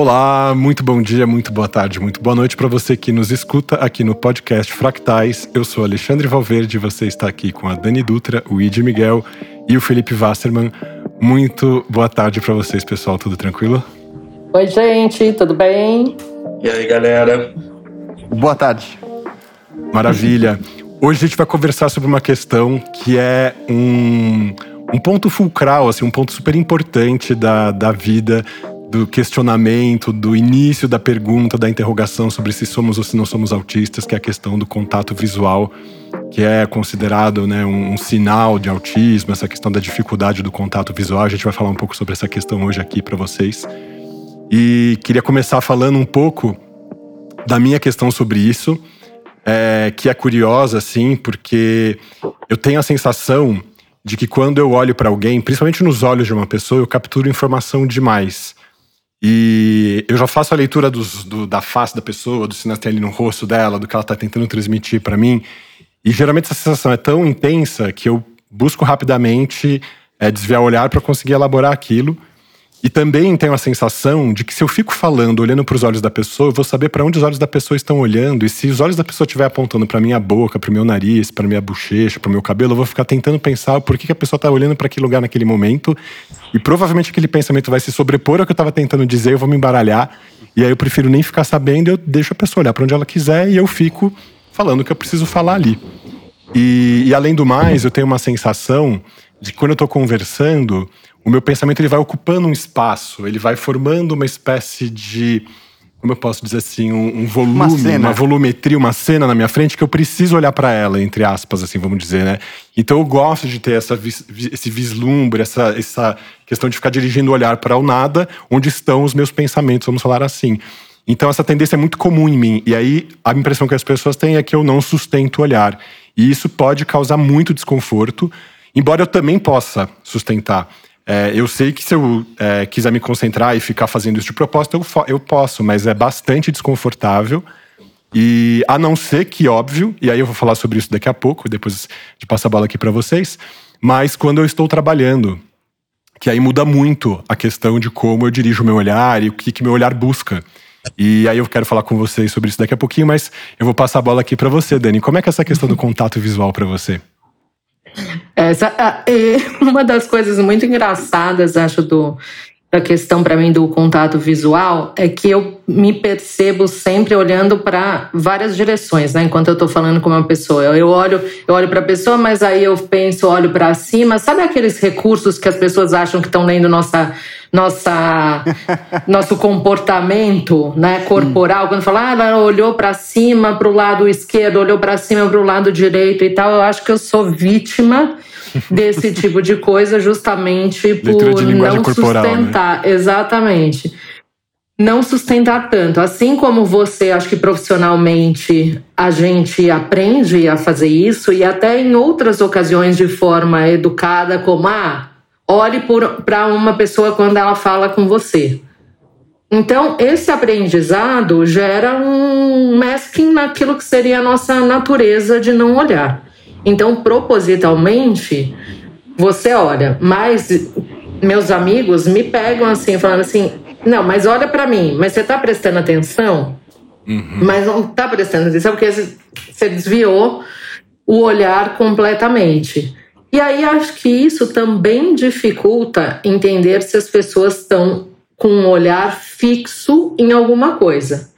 Olá, muito bom dia, muito boa tarde, muito boa noite para você que nos escuta aqui no podcast Fractais. Eu sou Alexandre Valverde e você está aqui com a Dani Dutra, o Id Miguel e o Felipe Wasserman. Muito boa tarde para vocês, pessoal. Tudo tranquilo? Oi, gente, tudo bem? E aí, galera? Boa tarde. Maravilha. Hoje a gente vai conversar sobre uma questão que é um, um ponto fulcral, assim, um ponto super importante da, da vida do questionamento, do início da pergunta, da interrogação sobre se somos ou se não somos autistas, que é a questão do contato visual, que é considerado né, um, um, sinal de autismo, essa questão da dificuldade do contato visual. A gente vai falar um pouco sobre essa questão hoje aqui para vocês. E queria começar falando um pouco da minha questão sobre isso, é, que é curiosa, assim, porque eu tenho a sensação de que quando eu olho para alguém, principalmente nos olhos de uma pessoa, eu capturo informação demais. E eu já faço a leitura dos, do, da face da pessoa, do sinal tem ali no rosto dela, do que ela está tentando transmitir para mim. E geralmente essa sensação é tão intensa que eu busco rapidamente é, desviar o olhar para conseguir elaborar aquilo. E também tenho a sensação de que se eu fico falando, olhando para os olhos da pessoa, eu vou saber para onde os olhos da pessoa estão olhando. E se os olhos da pessoa estiver apontando para minha boca, para meu nariz, para minha bochecha, para meu cabelo, eu vou ficar tentando pensar por que, que a pessoa está olhando para aquele lugar naquele momento. E provavelmente aquele pensamento vai se sobrepor ao que eu estava tentando dizer, eu vou me embaralhar. E aí eu prefiro nem ficar sabendo, eu deixo a pessoa olhar para onde ela quiser e eu fico falando o que eu preciso falar ali. E, e além do mais, eu tenho uma sensação de que quando eu estou conversando o meu pensamento ele vai ocupando um espaço, ele vai formando uma espécie de como eu posso dizer assim, um, um volume, uma, uma, volumetria, uma cena na minha frente que eu preciso olhar para ela, entre aspas, assim, vamos dizer, né? Então eu gosto de ter essa, esse vislumbre, essa, essa questão de ficar dirigindo o olhar para o nada, onde estão os meus pensamentos, vamos falar assim. Então essa tendência é muito comum em mim. E aí a impressão que as pessoas têm é que eu não sustento o olhar. E isso pode causar muito desconforto, embora eu também possa sustentar. É, eu sei que se eu é, quiser me concentrar e ficar fazendo isso de propósito, eu, eu posso, mas é bastante desconfortável. E a não ser que, óbvio, e aí eu vou falar sobre isso daqui a pouco, depois de passar a bola aqui para vocês, mas quando eu estou trabalhando, que aí muda muito a questão de como eu dirijo o meu olhar e o que, que meu olhar busca. E aí eu quero falar com vocês sobre isso daqui a pouquinho, mas eu vou passar a bola aqui para você, Dani. Como é que é essa questão do contato visual para você? Essa é uma das coisas muito engraçadas, acho, do, da questão para mim do contato visual é que eu me percebo sempre olhando para várias direções, né? Enquanto eu estou falando com uma pessoa, eu olho, eu olho para a pessoa, mas aí eu penso, olho para cima. Sabe aqueles recursos que as pessoas acham que estão lendo nossa nossa nosso comportamento, né, corporal, quando fala, ah, ela olhou para cima, para o lado esquerdo, olhou para cima, para o lado direito e tal, eu acho que eu sou vítima desse tipo de coisa justamente por não corporal, né? sustentar, né? exatamente. Não sustentar tanto. Assim como você, acho que profissionalmente a gente aprende a fazer isso e até em outras ocasiões de forma educada, como ah, olhe para uma pessoa quando ela fala com você. Então, esse aprendizado gera um masking naquilo que seria a nossa natureza de não olhar. Então, propositalmente, você olha, mas meus amigos me pegam assim, falando assim: não, mas olha para mim, mas você tá prestando atenção? Uhum. Mas não tá prestando atenção porque você desviou o olhar completamente. E aí acho que isso também dificulta entender se as pessoas estão com um olhar fixo em alguma coisa.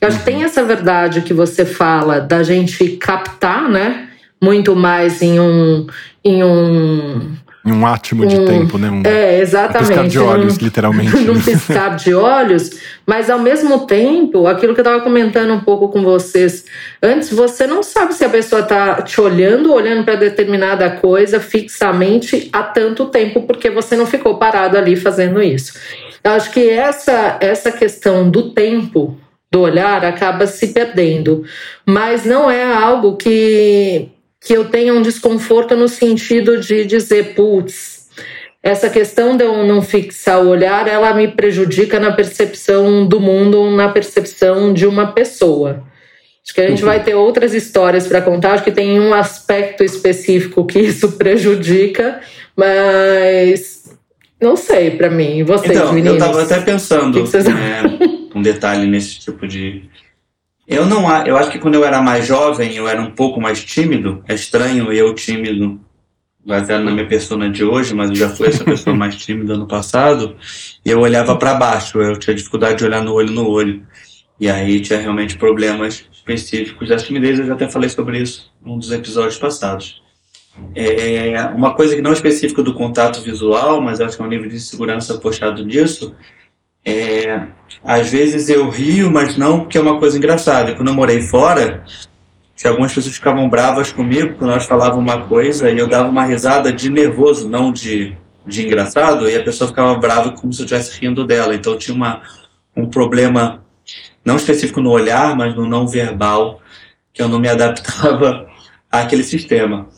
Eu acho que tem essa verdade que você fala da gente captar, né? Muito mais em um. Em um um átimo de um, tempo, né? Um, é, exatamente. Um piscar de olhos, literalmente. Num piscar de olhos, mas ao mesmo tempo, aquilo que eu estava comentando um pouco com vocês antes, você não sabe se a pessoa está te olhando, olhando para determinada coisa fixamente há tanto tempo, porque você não ficou parado ali fazendo isso. Eu acho que essa, essa questão do tempo do olhar acaba se perdendo, mas não é algo que que eu tenha um desconforto no sentido de dizer, putz, essa questão de eu não fixar o olhar, ela me prejudica na percepção do mundo, na percepção de uma pessoa. Acho que a gente uhum. vai ter outras histórias para contar. Acho que tem um aspecto específico que isso prejudica, mas Não sei, para mim. Vocês, então, meninos? Eu tava até pensando né, um detalhe nesse tipo de. Eu não eu acho que quando eu era mais jovem, eu era um pouco mais tímido. É estranho eu tímido, baseado na minha persona de hoje, mas eu já fui essa pessoa mais tímida no passado. E eu olhava para baixo, eu tinha dificuldade de olhar no olho no olho. E aí tinha realmente problemas específicos da timidez. Eu já até falei sobre isso num dos episódios passados. É uma coisa que não é específica do contato visual, mas acho que é um nível de segurança puxado disso. É, às vezes eu rio, mas não porque é uma coisa engraçada. Quando eu morei fora, que algumas pessoas ficavam bravas comigo quando nós falávamos uma coisa e eu dava uma risada de nervoso, não de, de engraçado, e a pessoa ficava brava como se eu estivesse rindo dela. Então tinha uma, um problema, não específico no olhar, mas no não verbal, que eu não me adaptava àquele sistema.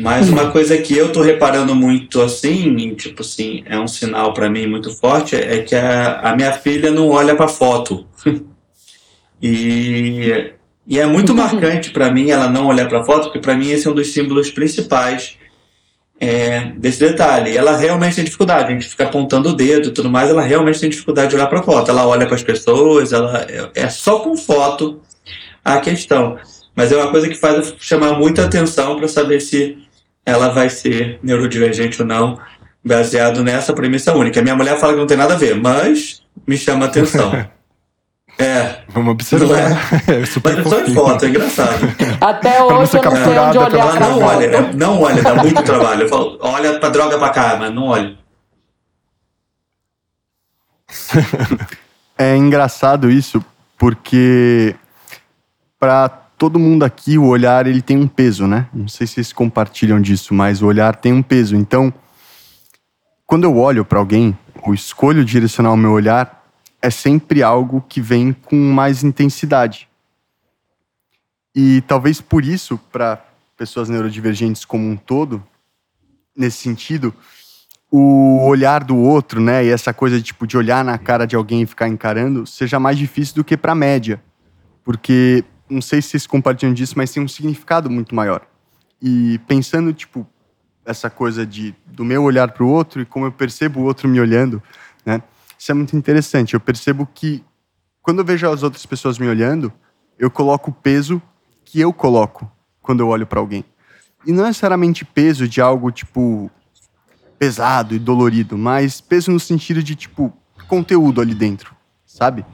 Mas uma coisa que eu tô reparando muito assim, tipo assim, é um sinal para mim muito forte, é que a, a minha filha não olha para foto. e, e é muito marcante para mim ela não olhar para foto, porque para mim esse é um dos símbolos principais é, desse detalhe. Ela realmente tem dificuldade, a gente fica apontando o dedo e tudo mais, ela realmente tem dificuldade de olhar para foto. Ela olha para as pessoas, ela é, é só com foto a questão. Mas é uma coisa que faz chamar muita atenção para saber se ela vai ser neurodivergente ou não, baseado nessa premissa única. Minha mulher fala que não tem nada a ver, mas me chama atenção. É. Vamos observar. É, é super Mas é só em foto, é engraçado. Até hoje eu não sei onde olhar pra não olha, né? não olha, dá muito trabalho. Eu falo, olha pra droga pra cá, mas não olha. É engraçado isso, porque para todo mundo aqui, o olhar ele tem um peso, né? Não sei se vocês compartilham disso, mas o olhar tem um peso. Então, quando eu olho para alguém, ou escolho direcionar o meu olhar, é sempre algo que vem com mais intensidade. E talvez por isso, para pessoas neurodivergentes como um todo, nesse sentido, o olhar do outro, né, e essa coisa de, tipo de olhar na cara de alguém e ficar encarando, seja mais difícil do que para a média, porque não sei se vocês compartilham disso, mas tem um significado muito maior. E pensando, tipo, essa coisa de do meu olhar para o outro e como eu percebo o outro me olhando, né? Isso é muito interessante. Eu percebo que quando eu vejo as outras pessoas me olhando, eu coloco o peso que eu coloco quando eu olho para alguém. E não necessariamente peso de algo tipo pesado e dolorido, mas peso no sentido de tipo conteúdo ali dentro, sabe?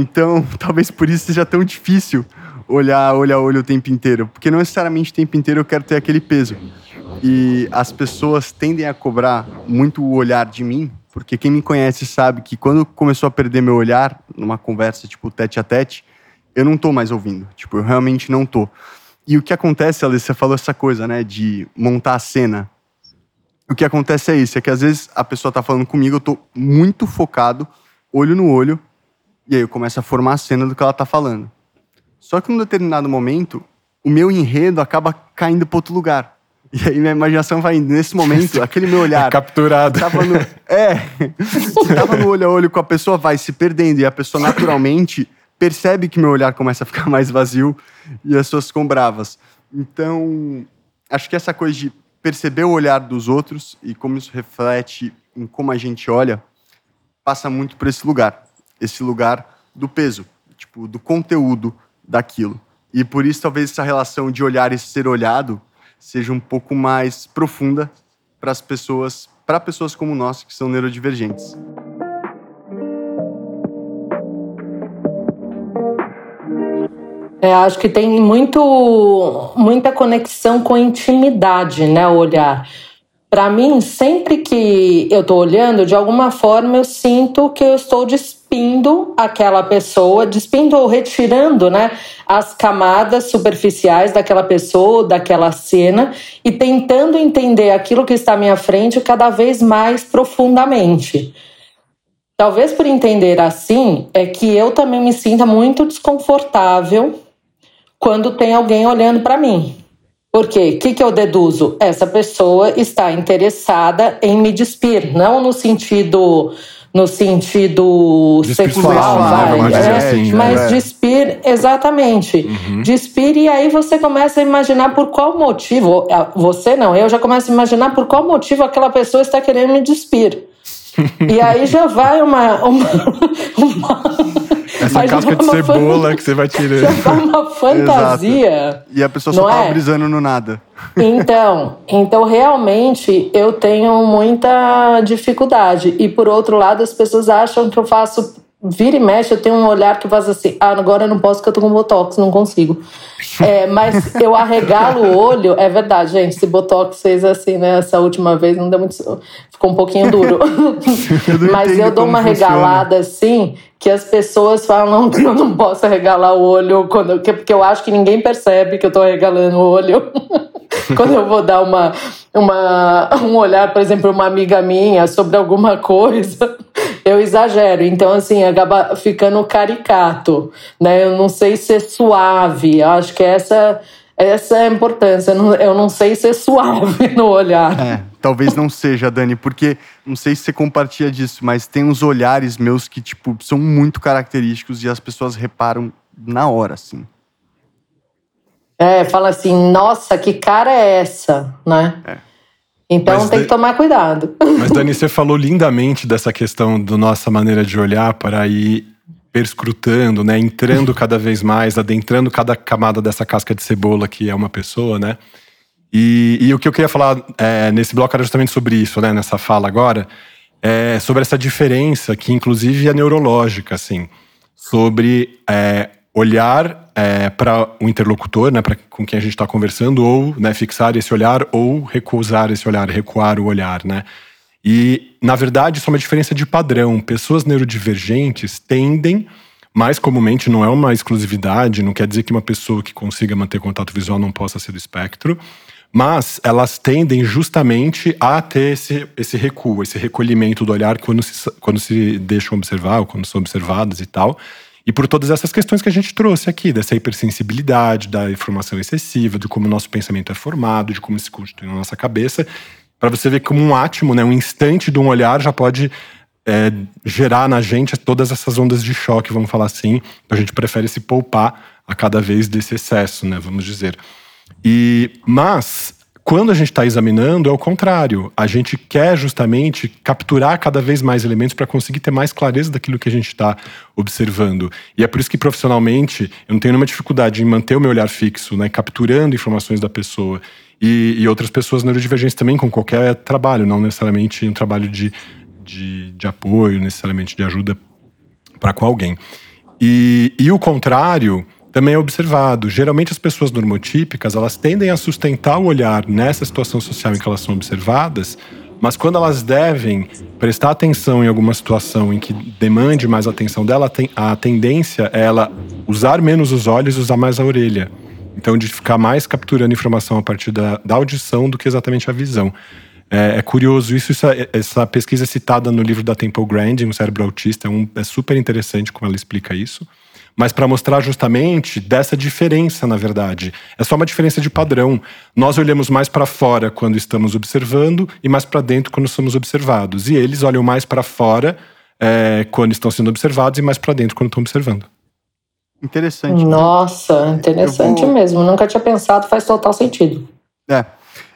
Então, talvez por isso seja tão difícil olhar olho a olho o tempo inteiro, porque não necessariamente o tempo inteiro eu quero ter aquele peso. E as pessoas tendem a cobrar muito o olhar de mim, porque quem me conhece sabe que quando começou a perder meu olhar numa conversa tipo tete a tete, eu não tô mais ouvindo, tipo, eu realmente não tô. E o que acontece, Alice, você falou essa coisa, né, de montar a cena. O que acontece é isso, é que às vezes a pessoa tá falando comigo, eu tô muito focado, olho no olho, e aí eu começo a formar a cena do que ela tá falando. Só que num determinado momento, o meu enredo acaba caindo para outro lugar. E aí minha imaginação vai indo. Nesse momento, aquele meu olhar. É capturado. Tava no, é. tava no olho a olho com a pessoa, vai se perdendo. E a pessoa naturalmente percebe que meu olhar começa a ficar mais vazio e as pessoas ficam bravas. Então, acho que essa coisa de perceber o olhar dos outros e como isso reflete em como a gente olha, passa muito por esse lugar esse lugar do peso, tipo, do conteúdo daquilo. E por isso talvez essa relação de olhar e ser olhado seja um pouco mais profunda para as pessoas, para pessoas como nós que são neurodivergentes. É, acho que tem muito, muita conexão com intimidade, né, o olhar para mim, sempre que eu estou olhando, de alguma forma eu sinto que eu estou despindo aquela pessoa, despindo ou retirando né, as camadas superficiais daquela pessoa, daquela cena, e tentando entender aquilo que está à minha frente cada vez mais profundamente. Talvez por entender assim, é que eu também me sinta muito desconfortável quando tem alguém olhando para mim. Porque o que, que eu deduzo? Essa pessoa está interessada em me despir, não no sentido no sentido sexual, vai. Mas, é, assim, mas é. despir, exatamente. Uhum. Despir, e aí você começa a imaginar por qual motivo. Você não, eu já começo a imaginar por qual motivo aquela pessoa está querendo me despir. E aí já vai uma. uma, uma Essa casca de uma fan- cebola que você vai tirando. Já vai uma fantasia. E a pessoa só Não tava é? brisando no nada. Então, então realmente eu tenho muita dificuldade. E por outro lado, as pessoas acham que eu faço vira e mexe, eu tenho um olhar que faz assim, ah, agora eu não posso porque eu tô com botox, não consigo. É, mas eu arregalo o olho, é verdade, gente, esse botox fez assim, né, essa última vez não deu muito, ficou um pouquinho duro. não mas eu dou uma funciona. regalada assim, que as pessoas falam que eu não posso arregalar o olho, quando, que- porque eu acho que ninguém percebe que eu tô arregalando o olho. quando eu vou dar uma, uma, um olhar, por exemplo, uma amiga minha sobre alguma coisa, eu exagero. Então, assim, acaba ficando caricato, né? Eu não sei ser suave. Eu acho que essa, essa é a importância. Eu não, sei ser suave no olhar. É, talvez não seja, Dani, porque não sei se você compartilha disso, mas tem uns olhares meus que, tipo, são muito característicos e as pessoas reparam na hora, assim. É, fala assim, nossa, que cara é essa, né? É. Então Mas tem que tomar cuidado. Mas, Dani, você falou lindamente dessa questão da nossa maneira de olhar para ir perscrutando, né? Entrando cada vez mais, adentrando cada camada dessa casca de cebola que é uma pessoa, né? E, e o que eu queria falar é, nesse bloco era justamente sobre isso, né? Nessa fala agora, é sobre essa diferença que, inclusive, é neurológica, assim, sobre é, olhar para o interlocutor, né? Para com quem a gente está conversando, ou né, fixar esse olhar, ou recusar esse olhar, recuar o olhar, né? E, na verdade, isso é uma diferença de padrão. Pessoas neurodivergentes tendem, mais comumente, não é uma exclusividade, não quer dizer que uma pessoa que consiga manter contato visual não possa ser do espectro, mas elas tendem justamente a ter esse, esse recuo, esse recolhimento do olhar quando se, quando se deixam observar, ou quando são observadas e tal. E por todas essas questões que a gente trouxe aqui, dessa hipersensibilidade, da informação excessiva, de como o nosso pensamento é formado, de como se constitui na nossa cabeça, para você ver como um átimo, né, um instante de um olhar já pode é, gerar na gente todas essas ondas de choque, vamos falar assim. A gente prefere se poupar a cada vez desse excesso, né, vamos dizer. E mas quando a gente está examinando é o contrário. A gente quer justamente capturar cada vez mais elementos para conseguir ter mais clareza daquilo que a gente está observando. E é por isso que profissionalmente eu não tenho nenhuma dificuldade em manter o meu olhar fixo, né, capturando informações da pessoa. E, e outras pessoas neurodivergentes também com qualquer trabalho, não necessariamente um trabalho de, de, de apoio, necessariamente de ajuda para com alguém. E, e o contrário também é observado. Geralmente as pessoas normotípicas, elas tendem a sustentar o olhar nessa situação social em que elas são observadas, mas quando elas devem prestar atenção em alguma situação em que demande mais atenção dela, a tendência é ela usar menos os olhos e usar mais a orelha. Então, de ficar mais capturando informação a partir da, da audição do que exatamente a visão. É, é curioso isso, isso é- essa pesquisa é citada no livro da Temple Grandin, um cérebro autista, é, um- é super interessante como ela explica isso. Mas para mostrar justamente dessa diferença, na verdade. É só uma diferença de padrão. Nós olhamos mais para fora quando estamos observando e mais para dentro quando somos observados. E eles olham mais para fora é, quando estão sendo observados e mais para dentro quando estão observando. Interessante. Nossa, interessante vou- mesmo. Nunca tinha pensado, faz total sentido. É.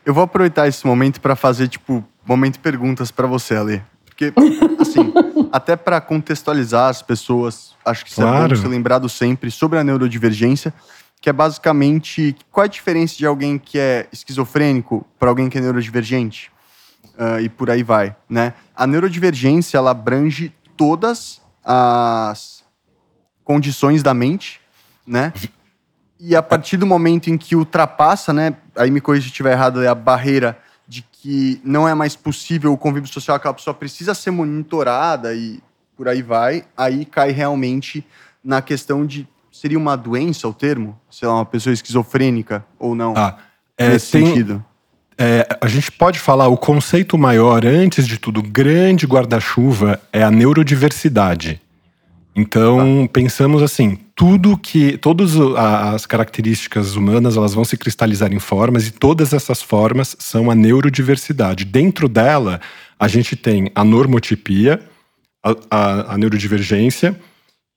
Eu vou aproveitar esse momento para fazer, tipo, momento perguntas para você, Ale. Porque, assim, até para contextualizar as pessoas, acho que isso é Claro. bom ser lembrado sempre sobre a neurodivergência, que é basicamente qual é a diferença de alguém que é esquizofrênico para alguém que é neurodivergente? Ah, e por aí vai, né? A neurodivergência, ela abrange todas as condições da mente, né? E a partir do momento em que ultrapassa, né? Aí me corrija se estiver errado, é a barreira de que não é mais possível o convívio social, aquela pessoa precisa ser monitorada e por aí vai, aí cai realmente na questão de seria uma doença o termo? Sei lá, uma pessoa esquizofrênica ou não? Ah, é, nesse tem- sentido. É, a gente pode falar, o conceito maior, antes de tudo, grande guarda-chuva, é a neurodiversidade. Então, pensamos assim, tudo que. Todas as características humanas elas vão se cristalizar em formas, e todas essas formas são a neurodiversidade. Dentro dela, a gente tem a normotipia, a, a, a neurodivergência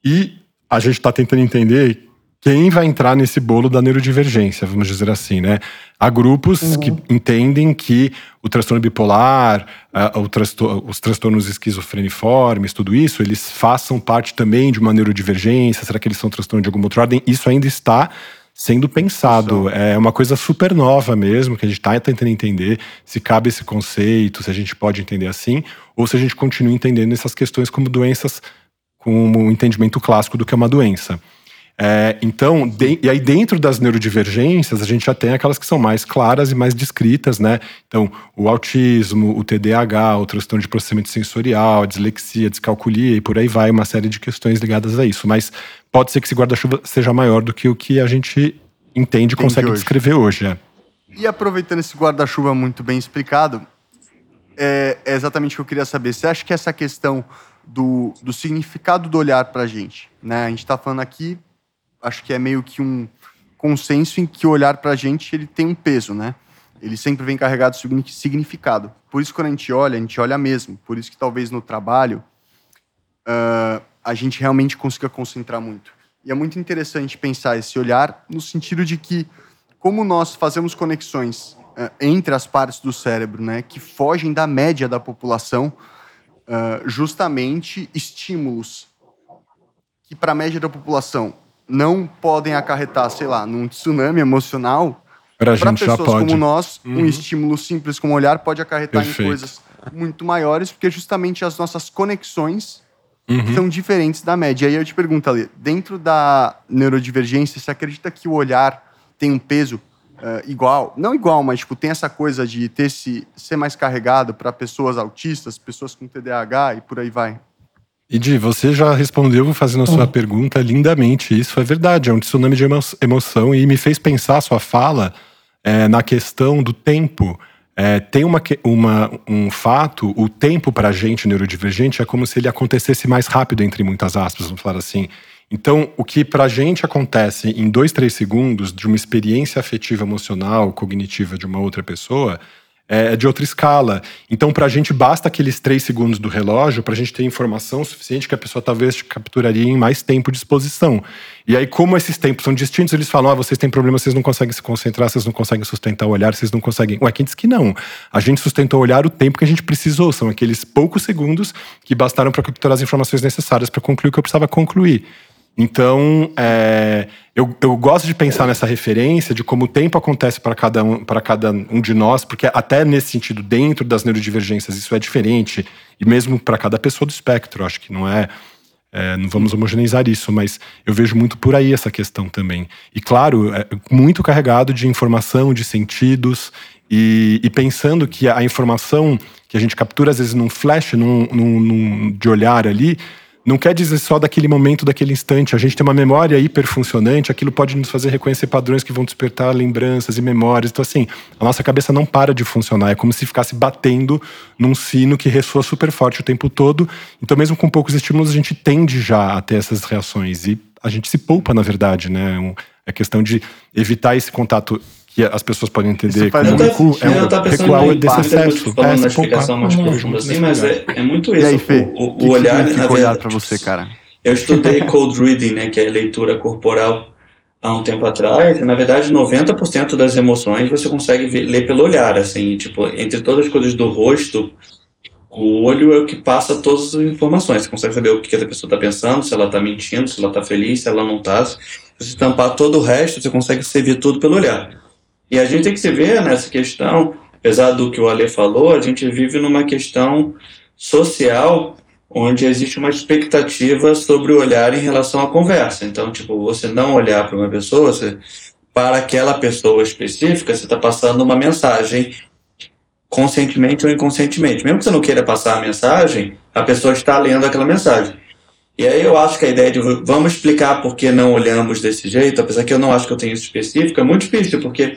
e a gente está tentando entender quem vai entrar nesse bolo da neurodivergência, vamos dizer assim, né? Há grupos uhum. que entendem que o transtorno bipolar, uh, o transtor os transtornos esquizofreniformes, tudo isso, eles façam parte também de uma neurodivergência. Será que eles são transtorno de alguma outra ordem? Isso ainda está sendo pensado. É uma coisa super nova mesmo, que a gente está tentando entender se cabe esse conceito, se a gente pode entender assim, ou se a gente continua entendendo essas questões como doenças com um entendimento clássico do que é uma doença. É, então, de, e aí dentro das neurodivergências, a gente já tem aquelas que são mais claras e mais descritas, né? Então, o autismo, o TDAH, o transtorno de processamento sensorial, a dislexia, a descalculia e por aí vai, uma série de questões ligadas a isso. Mas pode ser que esse guarda-chuva seja maior do que o que a gente entende e consegue hoje. descrever hoje. É. E aproveitando esse guarda-chuva muito bem explicado, é, é exatamente o que eu queria saber. Você acha que essa questão do, do significado do olhar para a gente, né? A gente está falando aqui acho que é meio que um consenso em que olhar para a gente ele tem um peso, né? Ele sempre vem carregado de significado. Por isso, quando a gente olha, a gente olha mesmo. Por isso que talvez no trabalho uh, a gente realmente consiga concentrar muito. E é muito interessante pensar esse olhar no sentido de que, como nós fazemos conexões uh, entre as partes do cérebro, né, que fogem da média da população, uh, justamente estímulos que para a média da população não podem acarretar, sei lá, num tsunami emocional, para pessoas como nós, uhum. um estímulo simples como olhar pode acarretar Perfeito. em coisas muito maiores, porque justamente as nossas conexões uhum. são diferentes da média. E aí eu te pergunto, Ali, dentro da neurodivergência, você acredita que o olhar tem um peso uh, igual? Não igual, mas tipo, tem essa coisa de ter se, ser mais carregado para pessoas autistas, pessoas com TDAH e por aí vai? Edi, você já respondeu fazendo a sua uhum. pergunta lindamente. Isso é verdade, é um tsunami de emo emoção e me fez pensar a sua fala é, na questão do tempo. É, tem uma, uma, um fato, o tempo para a gente neurodivergente é como se ele acontecesse mais rápido, entre muitas aspas, vamos falar assim. Então, o que para a gente acontece em dois, três segundos de uma experiência afetiva, emocional, cognitiva de uma outra pessoa, é, é de outra escala. Então, para a gente, basta aqueles três segundos do relógio para a gente ter informação suficiente que a pessoa talvez capturaria em mais tempo de exposição. E aí, como esses tempos são distintos, eles falam: ah, vocês têm problema, vocês não conseguem se concentrar, vocês não conseguem sustentar o olhar, vocês não conseguem. Ué, quem disse que não? A gente sustentou o olhar o tempo que a gente precisou, são aqueles poucos segundos que bastaram para capturar as informações necessárias para concluir o que eu precisava concluir. Então, é, eu, eu gosto de pensar nessa referência de como o tempo acontece para cada, um, para cada um de nós, porque até nesse sentido, dentro das neurodivergências, isso é diferente, e mesmo para cada pessoa do espectro, acho que não é, é, Não vamos homogeneizar isso, mas eu vejo muito por aí essa questão também. E claro, é muito carregado de informação, de sentidos, e, e, pensando que a informação que a gente captura, às vezes, num flash, num, num, num de olhar ali não quer dizer só daquele momento, daquele instante. A gente tem uma memória hiperfuncionante, aquilo pode nos fazer reconhecer padrões que vão despertar lembranças e memórias. Então, assim, a nossa cabeça não para de funcionar. É como se ficasse batendo num sino que ressoa super forte o tempo todo. Então, mesmo com poucos estímulos, a gente tende já a ter essas reações. E a gente se poupa, na verdade, né? É questão de evitar esse contato que as pessoas podem entender como recuo, é um recuar desse excesso. É, explicação mais profunda assim, mas é, é muito isso. E aí, Fê, o, o, o olhar, que, que na olhar para você, cara. Eu estudei cold reading, né, que é leitura corporal há um tempo atrás, na verdade 90% das emoções você consegue ver, ler pelo olhar, assim, tipo, entre todas as coisas do rosto, o olho é o que passa todas as informações. Você consegue saber o que a pessoa está pensando, se ela está mentindo, se ela está feliz, se ela não está. Se você tampar todo o resto, você consegue ver tudo pelo olhar. E a gente tem que se ver nessa questão, apesar do que o Ale falou, a gente vive numa questão social onde existe uma expectativa sobre o olhar em relação à conversa. Então, tipo, você não olhar para uma pessoa, você, para aquela pessoa específica, você está passando uma mensagem conscientemente ou inconscientemente. Mesmo que você não queira passar a mensagem, a pessoa está lendo aquela mensagem. E aí eu acho que a ideia de vamos explicar por que não olhamos desse jeito, apesar que eu não acho que eu tenho isso específico, é muito difícil, porque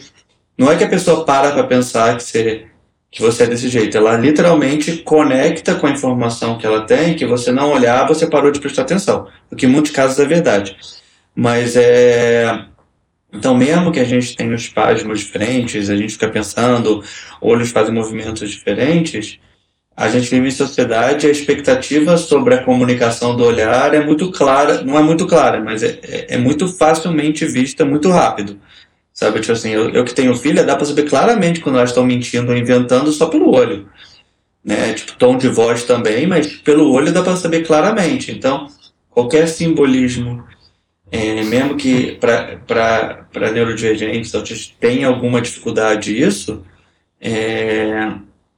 não é que a pessoa para para pensar que você, que você é desse jeito. Ela literalmente conecta com a informação que ela tem, que você não olhar, você parou de prestar atenção. O que em muitos casos é verdade. Mas é. Então, mesmo que a gente tenha os espasmos diferentes, a gente fica pensando, olhos fazem movimentos diferentes, a gente vive em sociedade, a expectativa sobre a comunicação do olhar é muito clara, não é muito clara, mas é, é, é muito facilmente vista, muito rápido. Sabe, tipo assim, eu, eu que tenho filha, dá para saber claramente quando elas estão mentindo ou inventando só pelo olho. Né? Tipo, tom de voz também, mas pelo olho dá para saber claramente. Então, qualquer simbolismo, é, mesmo que para neurodivergentes, autistas, tenha alguma dificuldade isso, é,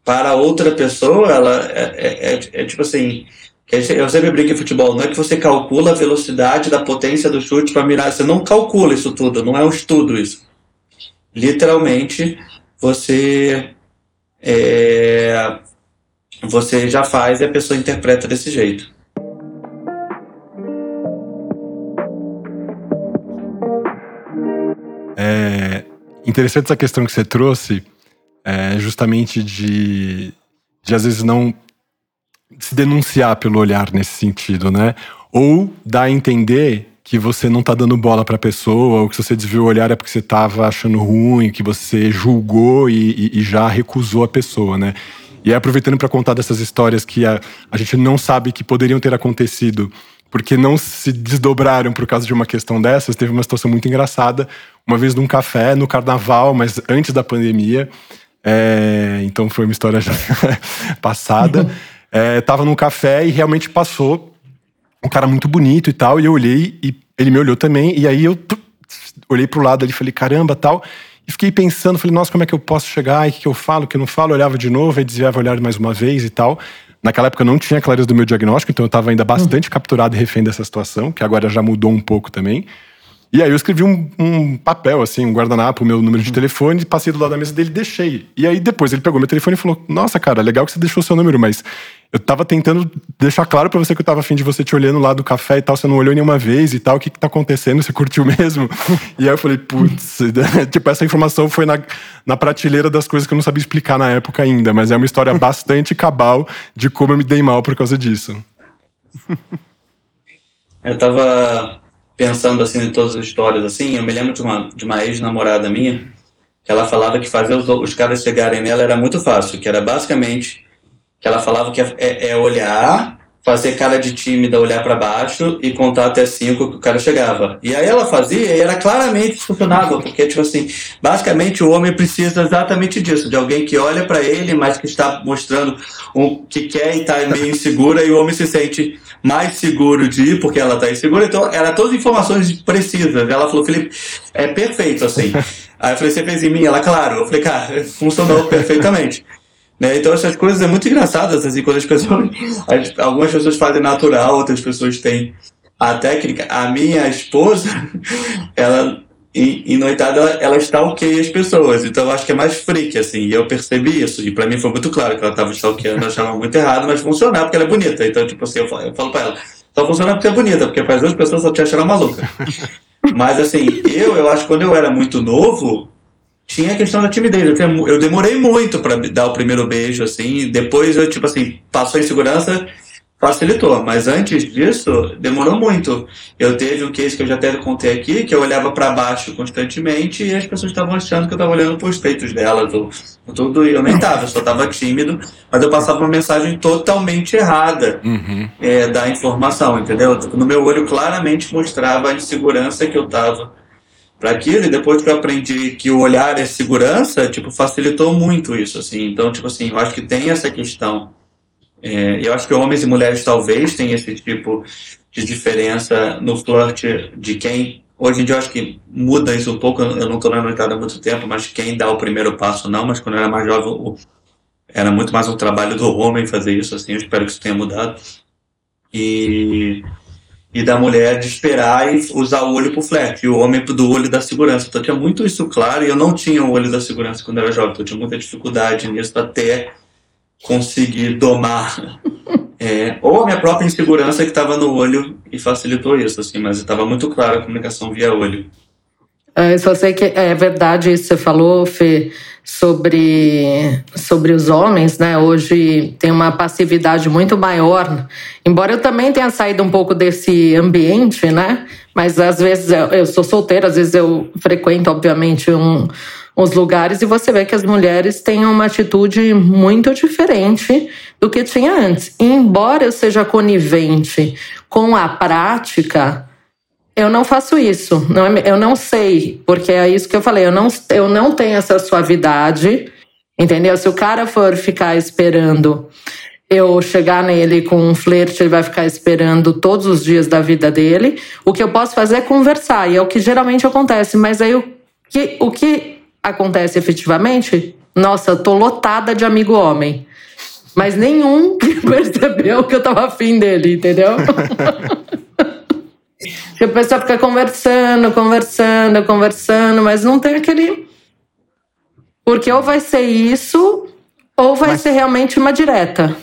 para outra pessoa, ela é, é, é, é tipo assim. Eu sempre brinco em futebol, não é que você calcula a velocidade da potência do chute para mirar, você não calcula isso tudo, não é um estudo isso. Literalmente, você é, você já faz e a pessoa interpreta desse jeito. É interessante essa questão que você trouxe, é justamente de, de às vezes não se denunciar pelo olhar nesse sentido, né? Ou dar a entender que você não tá dando bola pra pessoa, ou que se você desviou o olhar é porque você tava achando ruim, que você julgou e, e, e já recusou a pessoa, né? E aí, aproveitando para contar dessas histórias que a, a gente não sabe que poderiam ter acontecido, porque não se desdobraram por causa de uma questão dessas, teve uma situação muito engraçada. Uma vez num café, no carnaval, mas antes da pandemia. É, então foi uma história já passada. É, tava num café e realmente passou um cara muito bonito e tal. E eu olhei e ele me olhou também. E aí eu olhei pro lado ali e falei, caramba, tal. E fiquei pensando, falei, nossa, como é que eu posso chegar? O que, que eu falo, o que eu não falo? Olhava de novo, aí desviava o olhar mais uma vez e tal. Naquela época eu não tinha clareza do meu diagnóstico, então eu estava ainda bastante capturado e refém dessa situação, que agora já mudou um pouco também. E aí eu escrevi um, um papel, assim, um guardanapo, o meu número de uhum. telefone, passei do lado da mesa dele e deixei. E aí depois ele pegou meu telefone e falou: Nossa, cara, legal que você deixou o seu número, mas eu tava tentando deixar claro para você que eu tava afim de você te olhando lá do café e tal, você não olhou nenhuma vez e tal, o que que tá acontecendo, você curtiu mesmo? e aí eu falei, putz, tipo, essa informação foi na, na prateleira das coisas que eu não sabia explicar na época ainda, mas é uma história bastante cabal de como eu me dei mal por causa disso. Eu tava pensando assim em todas as histórias assim, eu me lembro de uma, de uma ex-namorada minha, que ela falava que fazer os, os caras chegarem nela era muito fácil, que era basicamente que ela falava que é, é, olhar, fazer cara de tímida, olhar para baixo e contar até cinco que o cara chegava. E aí ela fazia e era claramente funcionava, porque, tipo assim, basicamente o homem precisa exatamente disso, de alguém que olha para ele, mas que está mostrando o que quer e está meio insegura, e o homem se sente mais seguro de ir, porque ela está insegura. Então, era todas informações precisas. Ela falou, Felipe, é perfeito, assim. Aí eu falei, você fez em mim? Ela, claro. Eu falei, cara, funcionou perfeitamente. Né? Então essas coisas é muito engraçadas, assim, quando as pessoas. algumas pessoas fazem natural, outras pessoas têm a técnica. A minha esposa, ela. Em, em noitada, ela, ela stalkeia as pessoas, então eu acho que é mais freak, assim, e eu percebi isso, e pra mim foi muito claro que ela tava stalkeando, eu achava muito errado, mas funcionava porque ela é bonita, então, tipo assim, eu falo, eu falo pra ela, só funciona porque é bonita, porque faz duas pessoas só te acharam maluca. Mas assim, eu, eu acho que quando eu era muito novo, tinha a questão da timidez. Eu, eu demorei muito para dar o primeiro beijo, assim. Depois eu, tipo assim, passou em segurança, facilitou. Mas antes disso, demorou muito. Eu teve um case que eu já até contei aqui, que eu olhava para baixo constantemente e as pessoas estavam achando que eu estava olhando para os peitos delas. Ou, tudo, eu nem tava, eu só estava tímido. Mas eu passava uma mensagem totalmente errada uhum. é, da informação, entendeu? No meu olho claramente mostrava a insegurança que eu estava para aquilo, e depois que eu aprendi que o olhar é segurança, tipo, facilitou muito isso, assim. Então, tipo assim, eu acho que tem essa questão. É, eu acho que homens e mulheres talvez tenham esse tipo de diferença no flerte de quem. Hoje em dia eu acho que muda isso um pouco, eu não estou na noitada há muito tempo, mas quem dá o primeiro passo não, mas quando eu era mais jovem era muito mais um trabalho do homem fazer isso, assim, eu espero que isso tenha mudado. E e da mulher de esperar e usar o olho pro flerte, e o homem do olho da segurança. Então tinha muito isso claro, e eu não tinha o olho da segurança quando era jovem, então eu tinha muita dificuldade nisso até conseguir domar. É, ou a minha própria insegurança que estava no olho e facilitou isso, assim, mas estava muito claro a comunicação via olho. Eu só sei que é verdade isso que você falou, Fê, sobre, sobre os homens, né? Hoje tem uma passividade muito maior. Embora eu também tenha saído um pouco desse ambiente, né? Mas às vezes eu, eu sou solteira, às vezes eu frequento, obviamente, um, uns lugares e você vê que as mulheres têm uma atitude muito diferente do que tinha antes. E embora eu seja conivente com a prática, eu não faço isso. Não é, eu não sei, porque é isso que eu falei. Eu não, eu não tenho essa suavidade, entendeu? Se o cara for ficar esperando eu chegar nele com um flerte, ele vai ficar esperando todos os dias da vida dele. O que eu posso fazer é conversar, e é o que geralmente acontece. Mas aí o que, o que acontece efetivamente? Nossa, tô lotada de amigo homem. Mas nenhum percebeu que eu tava afim dele, entendeu? que a pessoa fica conversando, conversando, conversando, mas não tem aquele. Porque ou vai ser isso, ou vai mas, ser realmente uma direta.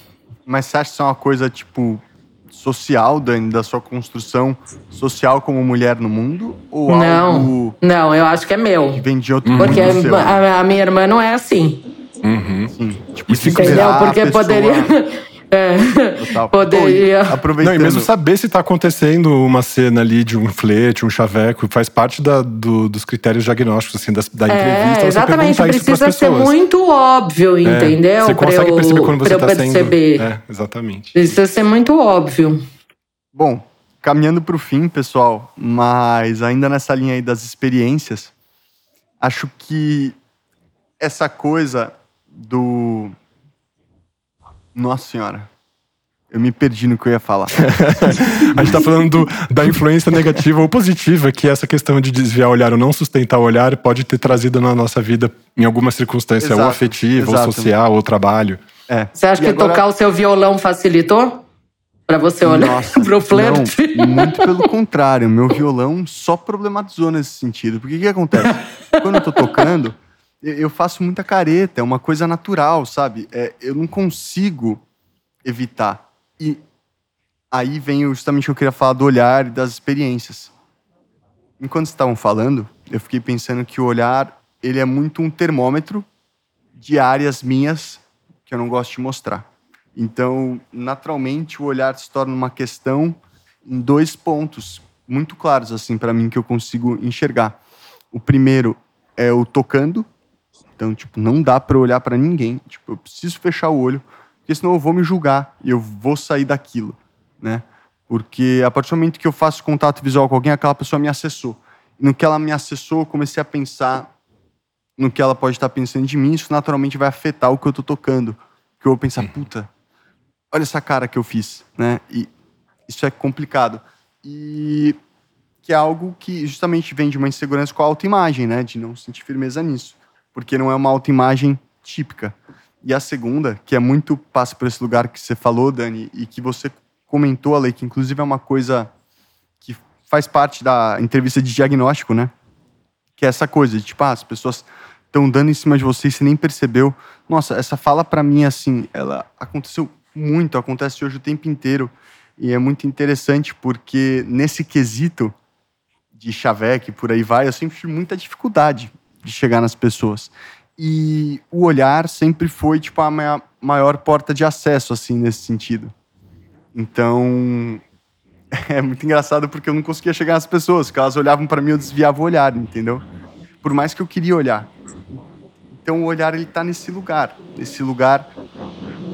Mas você acha que isso é uma coisa, tipo, social, Dani, da sua construção social como mulher no mundo? Ou não, algo não, eu acho que é meu. Que vem de outro Porque mundo a, a, minha irmã não é assim. Uhum. Sim. Tipo, Entendeu? Porque pessoa... poderia. É, poderia. Aproveitando. Não, e mesmo saber se está acontecendo uma cena ali de um flerte, um chaveco, faz parte da, do, dos critérios diagnósticos, assim, da, da é, entrevista. Exatamente, precisa ser muito óbvio, é, entendeu? Você consegue eu, perceber quando você está sendo. É, exatamente. Precisa ser muito óbvio. Bom, caminhando para o fim, pessoal, mas ainda nessa linha aí das experiências, acho que essa coisa do nossa senhora. Eu me perdi no que eu ia falar. a gente tá falando do, da influência negativa ou positiva que essa questão de desviar o olhar ou não sustentar o olhar pode ter trazido na nossa vida em alguma circunstância, Exato, ou afetiva, exato. ou social, ou trabalho. É. Você acha e que agora... tocar o seu violão facilitou? Para você olhar Nossa, pro flerte? Não, muito pelo contrário. Meu violão só problematizou nesse sentido. Porque o que acontece? Quando eu tô tocando, eu faço muita careta, é uma coisa natural, sabe? É, eu não consigo evitar. E aí vem justamente o que eu queria falar do olhar e das experiências. Enquanto estavam falando, eu fiquei pensando que o olhar ele é muito um termômetro de áreas minhas que eu não gosto de mostrar. Então, naturalmente, o olhar se torna uma questão em dois pontos muito claros assim para mim que eu consigo enxergar. O primeiro é o tocando, então, tipo, não dá para olhar para ninguém. Tipo, eu preciso fechar o olho, porque senão eu vou me julgar e eu vou sair daquilo, né? Porque a partir do momento que eu faço contato visual com alguém, aquela pessoa me acessou. E no que ela me acessou, eu comecei a pensar no que ela pode estar pensando de mim. Isso naturalmente vai afetar o que eu tô tocando. Que eu vou pensar, puta, olha essa cara que eu fiz, né? E isso é complicado. E que é algo que justamente vem de uma insegurança com a autoimagem, né? De não sentir firmeza nisso porque não é uma autoimagem típica. E a segunda, que é muito passa por esse lugar que você falou, Dani, e que você comentou, Ale, que inclusive é uma coisa que faz parte da entrevista de diagnóstico, né? Que é essa coisa de tipo, ah, as pessoas estão dando em cima de você e você nem percebeu. Nossa, essa fala para mim, assim, ela aconteceu muito, acontece hoje o tempo inteiro. E é muito interessante porque nesse quesito de chaveque, por aí vai, eu sempre tive muita dificuldade de chegar nas pessoas. E o olhar sempre foi tipo a minha maior porta de acesso assim nesse sentido. Então, é muito engraçado porque eu não conseguia chegar nas pessoas, porque elas olhavam para mim eu desviava o olhar, entendeu? Por mais que eu queria olhar. Então o olhar ele tá nesse lugar, nesse lugar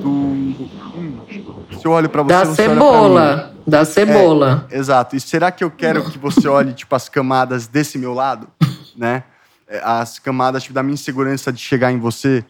do hum, se eu olho para você, da você cebola, da cebola. É, exato. E será que eu quero que você olhe tipo as camadas desse meu lado, né? É, as camadas tipo, da minha insegurança de chegar em você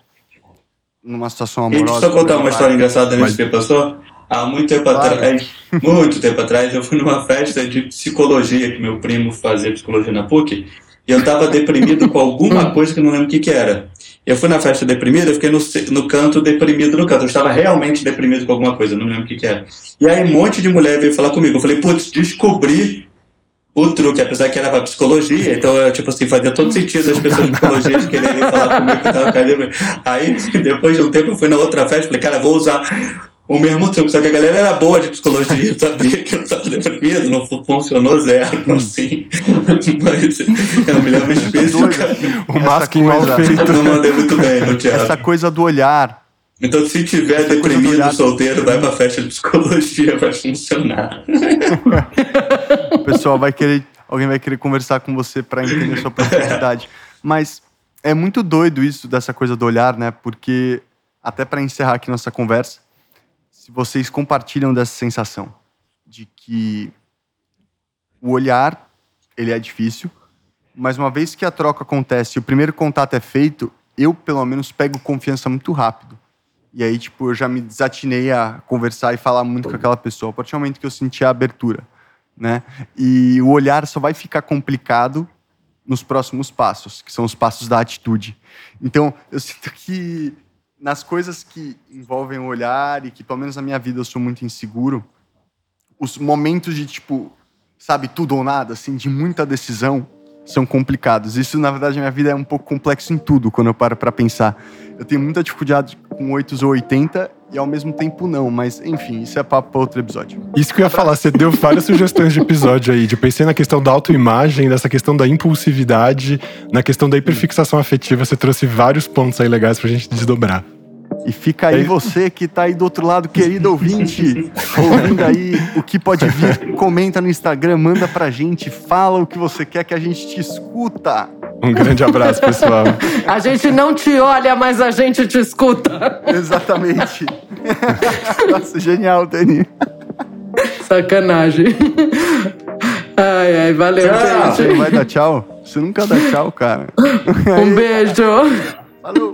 numa situação amorosa. Deixa eu só contar uma história engraçada nisso que passou. Há muito tempo claro. atrás, muito tempo atrás, eu fui numa festa de psicologia que meu primo fazia psicologia na PUC e eu estava deprimido com alguma coisa que eu não lembro o que, que era. Eu fui na festa deprimido, eu fiquei no, no canto deprimido no canto. Eu estava realmente deprimido com alguma coisa, não lembro o que, que era. E aí um monte de mulher veio falar comigo. Eu falei, putz, descobri o truque, apesar que era pra psicologia, então, eu, tipo assim, fazia todo sentido as pessoas de psicologia de quererem falar comigo que tava caindo. Aí, depois de um tempo, eu fui na outra festa, falei, cara, vou usar o mesmo tempo. Só que a galera era boa de psicologia, sabia que eu estava deprimido, não funcionou zero, assim. Mas eu me lembro especificamente. O masking mal feito. Não mandei muito bem no teatro. Essa coisa do olhar. Então, se tiver Essa deprimido, solteiro, vai pra festa de psicologia, vai funcionar. pessoal vai querer, alguém vai querer conversar com você para entender sua profundidade. Mas é muito doido isso dessa coisa do olhar, né? Porque até para encerrar aqui nossa conversa, se vocês compartilham dessa sensação de que o olhar ele é difícil, mas uma vez que a troca acontece, e o primeiro contato é feito, eu pelo menos pego confiança muito rápido. E aí, tipo, eu já me desatinei a conversar e falar muito com aquela pessoa, a partir do momento que eu senti a abertura, né? E o olhar só vai ficar complicado nos próximos passos, que são os passos da atitude. Então, eu sinto que nas coisas que envolvem o olhar e que, pelo menos na minha vida, eu sou muito inseguro, os momentos de, tipo, sabe, tudo ou nada, assim, de muita decisão, são complicados. Isso, na verdade, na minha vida é um pouco complexo em tudo, quando eu paro para pensar. Eu tenho muita dificuldade com 8 ou 80 e ao mesmo tempo não, mas enfim, isso é papo para outro episódio. Isso que eu ia falar, você deu várias sugestões de episódio aí, de pensei na questão da autoimagem, nessa questão da impulsividade, na questão da hiperfixação afetiva, você trouxe vários pontos aí legais pra gente desdobrar. E fica aí é você que tá aí do outro lado, querido ouvinte, ouvindo aí o que pode vir, comenta no Instagram, manda pra gente, fala o que você quer que a gente te escuta. Um grande abraço, pessoal. a gente não te olha, mas a gente te escuta. Exatamente. Nossa, genial, Dani. Sacanagem. Ai, ai, valeu, tchau. gente. Você não vai dar tchau? Você nunca dá tchau, cara. Um beijo. Falou.